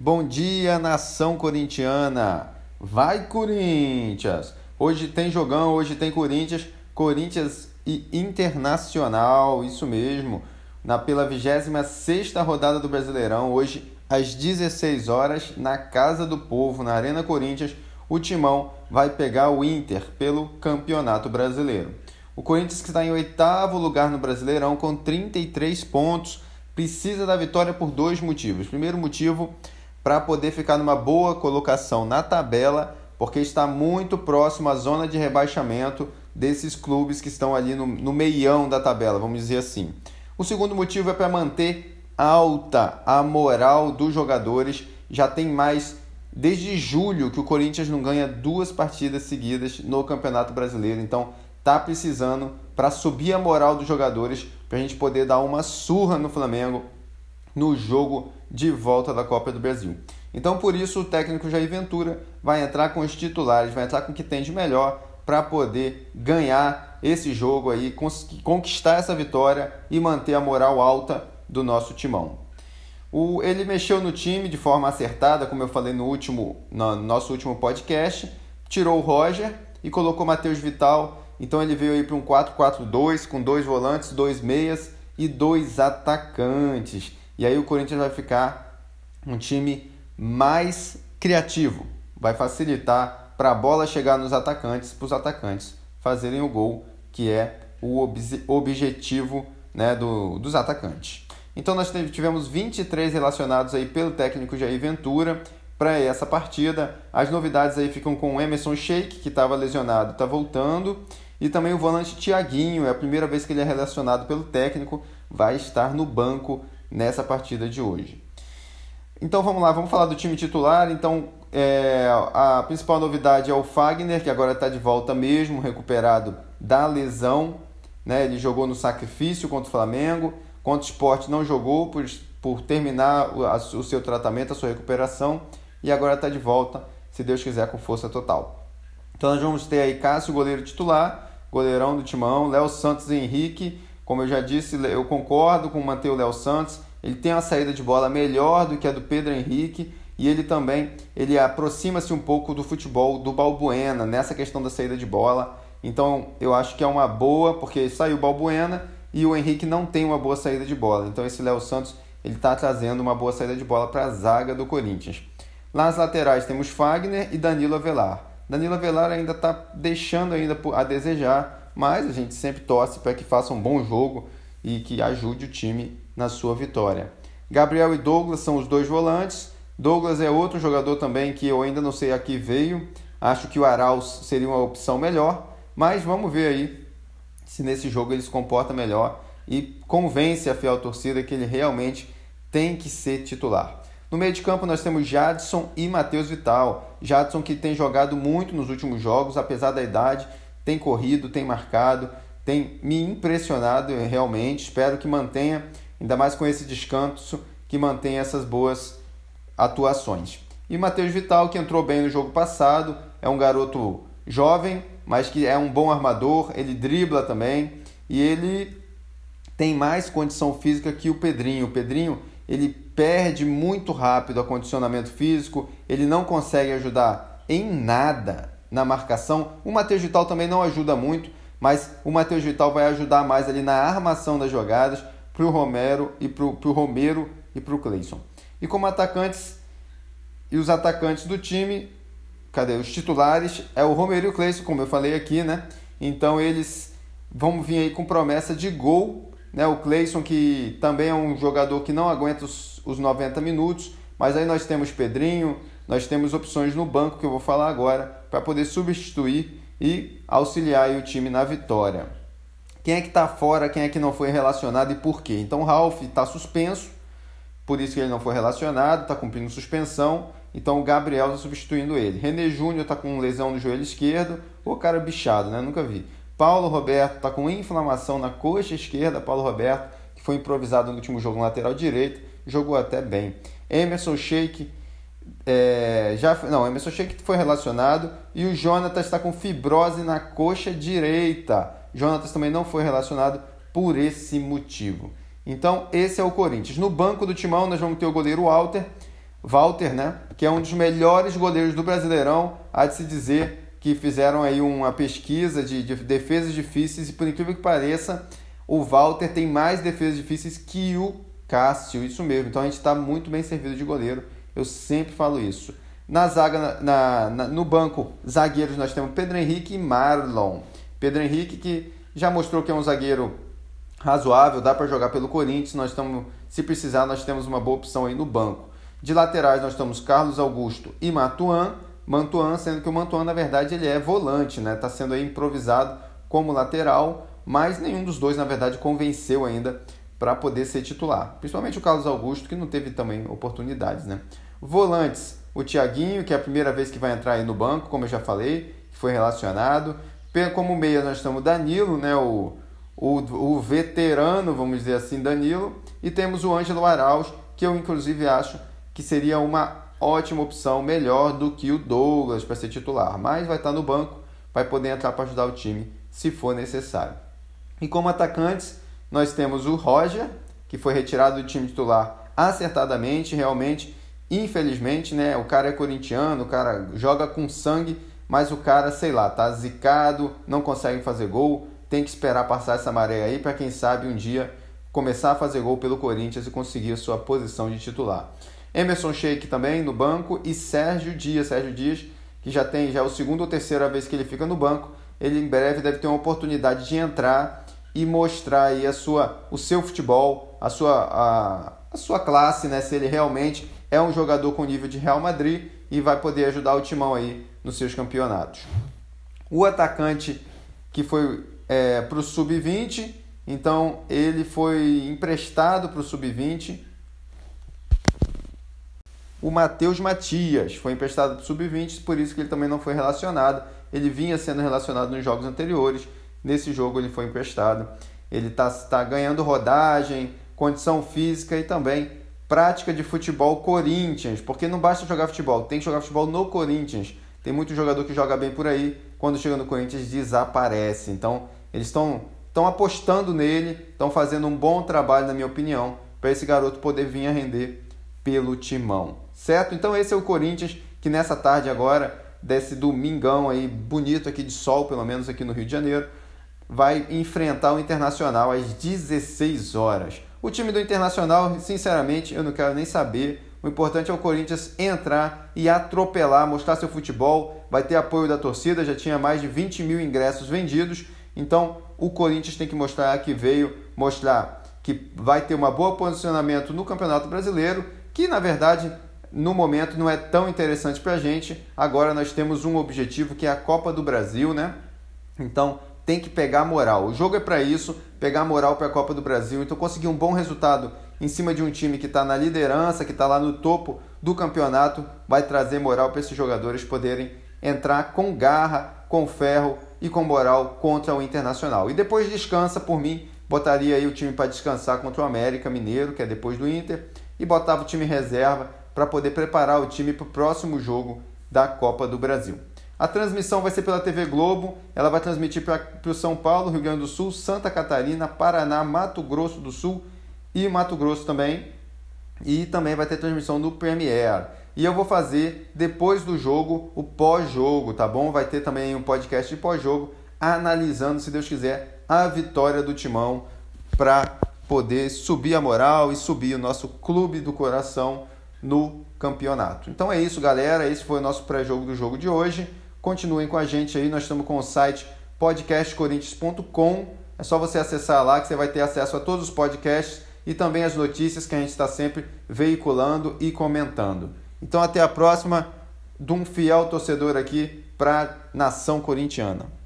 Bom dia, nação corintiana! Vai, Corinthians! Hoje tem jogão, hoje tem Corinthians, Corinthians e Internacional, isso mesmo, na pela 26 rodada do Brasileirão, hoje às 16 horas, na Casa do Povo, na Arena Corinthians, o Timão vai pegar o Inter pelo Campeonato Brasileiro. O Corinthians que está em oitavo lugar no Brasileirão com 33 pontos, precisa da vitória por dois motivos. Primeiro motivo, para poder ficar numa boa colocação na tabela, porque está muito próximo à zona de rebaixamento desses clubes que estão ali no, no meião da tabela, vamos dizer assim. O segundo motivo é para manter alta a moral dos jogadores. Já tem mais desde julho que o Corinthians não ganha duas partidas seguidas no Campeonato Brasileiro. Então tá precisando para subir a moral dos jogadores, para a gente poder dar uma surra no Flamengo no jogo de volta da Copa do Brasil. Então, por isso, o técnico Jair Ventura vai entrar com os titulares, vai entrar com o que tem de melhor para poder ganhar esse jogo aí, conquistar essa vitória e manter a moral alta do nosso timão. O, ele mexeu no time de forma acertada, como eu falei no último no nosso último podcast, tirou o Roger e colocou Matheus Vital. Então ele veio aí para um 4-4-2 com dois volantes, dois meias e dois atacantes. E aí o Corinthians vai ficar um time mais criativo, vai facilitar para a bola chegar nos atacantes, para os atacantes fazerem o gol, que é o ob objetivo né, do, dos atacantes. Então nós tivemos 23 relacionados aí pelo técnico Jair Ventura para essa partida. As novidades aí ficam com o Emerson Sheik, que estava lesionado, está voltando, e também o volante Thiaguinho, é a primeira vez que ele é relacionado pelo técnico, vai estar no banco nessa partida de hoje. Então vamos lá, vamos falar do time titular. Então é, a principal novidade é o Fagner, que agora está de volta mesmo, recuperado da lesão. Né? Ele jogou no sacrifício contra o Flamengo, contra o Sport não jogou por, por terminar o, a, o seu tratamento, a sua recuperação, e agora está de volta, se Deus quiser, com força total. Então nós vamos ter aí Cássio, goleiro titular, goleirão do Timão, Léo Santos e Henrique como eu já disse, eu concordo com manter o Léo Santos. Ele tem uma saída de bola melhor do que a do Pedro Henrique e ele também ele aproxima-se um pouco do futebol do Balbuena nessa questão da saída de bola. Então eu acho que é uma boa porque saiu o Balbuena e o Henrique não tem uma boa saída de bola. Então esse Léo Santos ele está trazendo uma boa saída de bola para a zaga do Corinthians. Nas laterais temos Fagner e Danilo Avelar. Danilo Avelar ainda está deixando ainda a desejar mas a gente sempre torce para que faça um bom jogo e que ajude o time na sua vitória. Gabriel e Douglas são os dois volantes. Douglas é outro jogador também que eu ainda não sei a que veio. Acho que o Arauz seria uma opção melhor, mas vamos ver aí se nesse jogo ele se comporta melhor e convence a fiel torcida que ele realmente tem que ser titular. No meio de campo nós temos Jadson e Matheus Vital. Jadson que tem jogado muito nos últimos jogos, apesar da idade, tem corrido, tem marcado, tem me impressionado realmente. Espero que mantenha, ainda mais com esse descanso, que mantenha essas boas atuações. E Matheus Vital, que entrou bem no jogo passado, é um garoto jovem, mas que é um bom armador, ele dribla também e ele tem mais condição física que o Pedrinho. O Pedrinho, ele perde muito rápido o condicionamento físico, ele não consegue ajudar em nada na marcação. O Matheus Vital também não ajuda muito, mas o Matheus Vital vai ajudar mais ali na armação das jogadas para o Romero e para o Romero e para o Cleison. E como atacantes e os atacantes do time, cadê os titulares? É o Romero e o Cleison, como eu falei aqui, né? Então eles vão vir aí com promessa de gol, né? O Cleison que também é um jogador que não aguenta os, os 90 minutos, mas aí nós temos Pedrinho, nós temos opções no banco que eu vou falar agora para poder substituir e auxiliar o time na vitória. Quem é que está fora, quem é que não foi relacionado e por quê? Então, Ralph está suspenso, por isso que ele não foi relacionado, está cumprindo suspensão. Então, o Gabriel está substituindo ele. René Júnior está com lesão no joelho esquerdo, o cara bichado, né? Nunca vi. Paulo Roberto está com inflamação na coxa esquerda. Paulo Roberto, que foi improvisado no último jogo no lateral direito, jogou até bem. Emerson Sheik é, já não, Emerson Sheik foi relacionado e o Jonatas está com fibrose na coxa direita. Jonatas também não foi relacionado por esse motivo. Então, esse é o Corinthians. No banco do Timão, nós vamos ter o goleiro Walter. Walter, né? Que é um dos melhores goleiros do Brasileirão, há de se dizer que fizeram aí uma pesquisa de, de defesas difíceis e por incrível que pareça, o Walter tem mais defesas difíceis que o Cássio, isso mesmo. Então a gente está muito bem servido de goleiro. Eu sempre falo isso. Na zaga, na, na, no banco, zagueiros, nós temos Pedro Henrique e Marlon. Pedro Henrique, que já mostrou que é um zagueiro razoável, dá para jogar pelo Corinthians. Nós estamos, se precisar, nós temos uma boa opção aí no banco. De laterais, nós temos Carlos Augusto e Matuan. Mantuan, sendo que o Mantuan, na verdade, ele é volante, né? Está sendo aí improvisado como lateral, mas nenhum dos dois, na verdade, convenceu ainda para poder ser titular. Principalmente o Carlos Augusto, que não teve também oportunidades, né? Volantes, o Thiaguinho, que é a primeira vez que vai entrar aí no banco, como eu já falei, foi relacionado. Como meia nós temos Danilo, né, o, o, o veterano, vamos dizer assim, Danilo. E temos o Ângelo Arauz, que eu inclusive acho que seria uma ótima opção, melhor do que o Douglas para ser titular. Mas vai estar no banco, vai poder entrar para ajudar o time se for necessário. E como atacantes, nós temos o Roger, que foi retirado do time titular acertadamente, realmente Infelizmente, né, o cara é corintiano, o cara joga com sangue, mas o cara, sei lá, tá zicado, não consegue fazer gol, tem que esperar passar essa maré aí para quem sabe um dia começar a fazer gol pelo Corinthians e conseguir a sua posição de titular. Emerson Sheik também no banco e Sérgio Dias, Sérgio Dias, que já tem já é o segundo ou terceira vez que ele fica no banco, ele em breve deve ter uma oportunidade de entrar e mostrar aí a sua, o seu futebol, a sua, a, a sua classe, né? Se ele realmente é um jogador com nível de Real Madrid e vai poder ajudar o Timão aí nos seus campeonatos. O atacante que foi é, para o Sub-20, então ele foi emprestado para o Sub-20. O Matheus Matias foi emprestado para o Sub-20, por isso que ele também não foi relacionado. Ele vinha sendo relacionado nos jogos anteriores. Nesse jogo ele foi emprestado. Ele está tá ganhando rodagem, condição física e também prática de futebol Corinthians, porque não basta jogar futebol, tem que jogar futebol no Corinthians. Tem muito jogador que joga bem por aí, quando chega no Corinthians desaparece. Então, eles estão estão apostando nele, estão fazendo um bom trabalho, na minha opinião, para esse garoto poder vir a render pelo timão. Certo? Então esse é o Corinthians que nessa tarde agora, desse domingão aí bonito aqui de sol, pelo menos aqui no Rio de Janeiro, vai enfrentar o Internacional às 16 horas. O time do Internacional, sinceramente, eu não quero nem saber. O importante é o Corinthians entrar e atropelar, mostrar seu futebol. Vai ter apoio da torcida, já tinha mais de 20 mil ingressos vendidos. Então o Corinthians tem que mostrar que veio, mostrar que vai ter um bom posicionamento no Campeonato Brasileiro, que na verdade no momento não é tão interessante para a gente. Agora nós temos um objetivo que é a Copa do Brasil, né? Então tem que pegar moral. O jogo é para isso, pegar moral para a Copa do Brasil. Então conseguir um bom resultado em cima de um time que está na liderança, que está lá no topo do campeonato, vai trazer moral para esses jogadores poderem entrar com garra, com ferro e com moral contra o Internacional. E depois descansa por mim, botaria aí o time para descansar contra o América Mineiro, que é depois do Inter, e botava o time reserva para poder preparar o time para o próximo jogo da Copa do Brasil. A transmissão vai ser pela TV Globo, ela vai transmitir para o São Paulo, Rio Grande do Sul, Santa Catarina, Paraná, Mato Grosso do Sul e Mato Grosso também. E também vai ter transmissão no Premiere. E eu vou fazer depois do jogo o pós-jogo, tá bom? Vai ter também um podcast de pós-jogo analisando, se Deus quiser, a vitória do Timão para poder subir a moral e subir o nosso clube do coração no campeonato. Então é isso, galera. Esse foi o nosso pré-jogo do jogo de hoje. Continuem com a gente aí, nós estamos com o site podcastcorintians.com. É só você acessar lá que você vai ter acesso a todos os podcasts e também as notícias que a gente está sempre veiculando e comentando. Então até a próxima de um fiel torcedor aqui para nação corintiana.